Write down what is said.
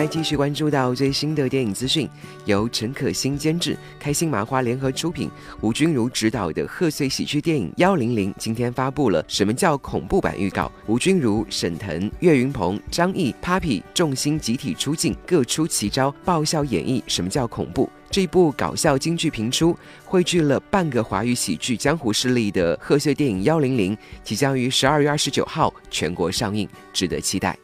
来继续关注到最新的电影资讯，由陈可辛监制、开心麻花联合出品、吴君如执导的贺岁喜剧电影《幺零零》今天发布了什么叫恐怖版预告。吴君如、沈腾、岳云鹏、张译、Papi 众星集体出镜，各出奇招，爆笑演绎什么叫恐怖。这部搞笑京剧频出，汇聚了半个华语喜剧江湖势力的贺岁电影《幺零零》，即将于十二月二十九号全国上映，值得期待。